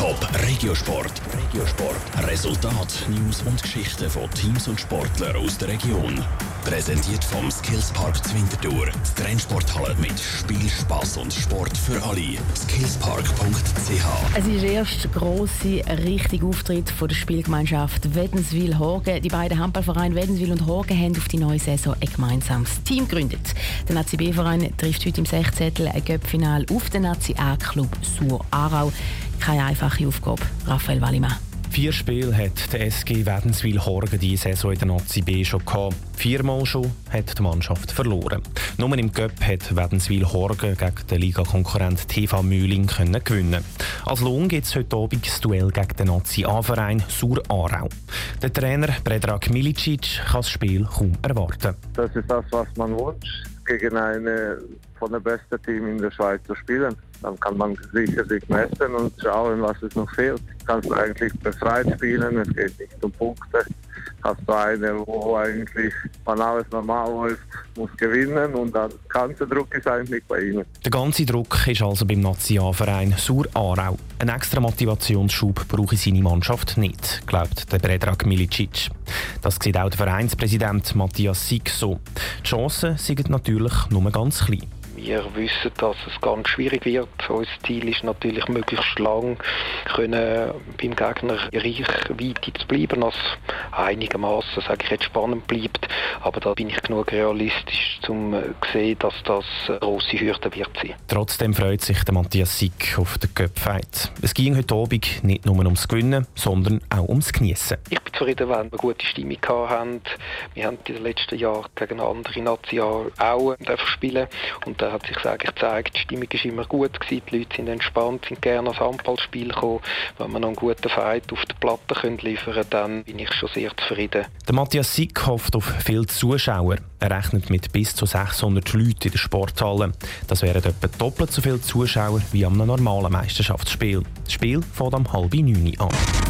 Top Regiosport. Regiosport. Resultat, News und Geschichten von Teams und Sportlern aus der Region. Präsentiert vom Skillspark Zwintertour. Die Trennsporthalle mit Spiel, Spaß und Sport für alle. Skillspark.ch. Es ist der erste grosse, richtige Auftritt von der Spielgemeinschaft Wädenswil-Horgen. Die beiden Handballvereine Wädenswil und Horgen haben auf die neue Saison ein gemeinsames Team gegründet. Der Nazi-B-Verein trifft heute im 16. ein Göppfinal auf den Nazi-A-Club Sur-Aarau. Keine einfache Aufgabe. Raphael Wallimann. Vier Spiele hat der SG Wädenswil-Horgen diese Saison in der Nazi B schon gehabt. Viermal schon hat die Mannschaft verloren. Nur im Cup hat Wädenswil-Horgen gegen den Ligakonkurrent TV Mühling können gewinnen. Als Lohn gibt es heute Abend das Duell gegen den Nazi-A-Verein Sur Aarau. Der Trainer Predrag Milicic kann das Spiel kaum erwarten. Das ist das, was man wünscht, gegen eine von den besten Teams in der Schweiz zu spielen. Dann kann man sicher sich messen und schauen, was es noch fehlt. Kannst eigentlich befreit spielen, es geht nicht um Punkte. Hast du eine, wo eigentlich, wenn alles normal läuft, muss gewinnen und der ganze Druck ist eigentlich bei ihnen. Der ganze Druck ist also beim Nationalverein Sur Aarau. Ein extra Motivationsschub brauche seine Mannschaft nicht, glaubt der Predrag Milicic. Das sieht auch der Vereinspräsident Matthias Sieg so. Die Chancen sind natürlich nur ganz klein. Wir wissen, dass es ganz schwierig wird. Unser Ziel ist natürlich, möglichst lang können beim Gegner Reichweite zu bleiben, dass einigermaßen, sage ich jetzt, spannend bleibt. Aber da bin ich genug realistisch, um zu sehen, dass das grosse Hürde wird sein. Trotzdem freut sich der Matthias Sick auf den Cup-Fight. Es ging heute Abend nicht nur ums Gewinnen, sondern auch ums Geniessen. Ich bin zufrieden, wenn wir eine gute Stimmung hatten. Wir haben in den letzten Jahren gegen andere Nationen auch spielen und da hat sich sage ich, gezeigt, die Stimmung war immer gut gewesen, die Leute sind entspannt, sind gerne ans Handballspiel gekommen. Wenn wir noch einen guten Fight auf der Platte können liefern können, dann bin ich schon sehr zufrieden. Der Matthias Sick hofft auf viele Zuschauer. Er rechnet mit bis zu 600 Leuten in der Sporthalle. Das wären etwa doppelt so viele Zuschauer wie am normalen Meisterschaftsspiel. Das Spiel fängt am halb neun an.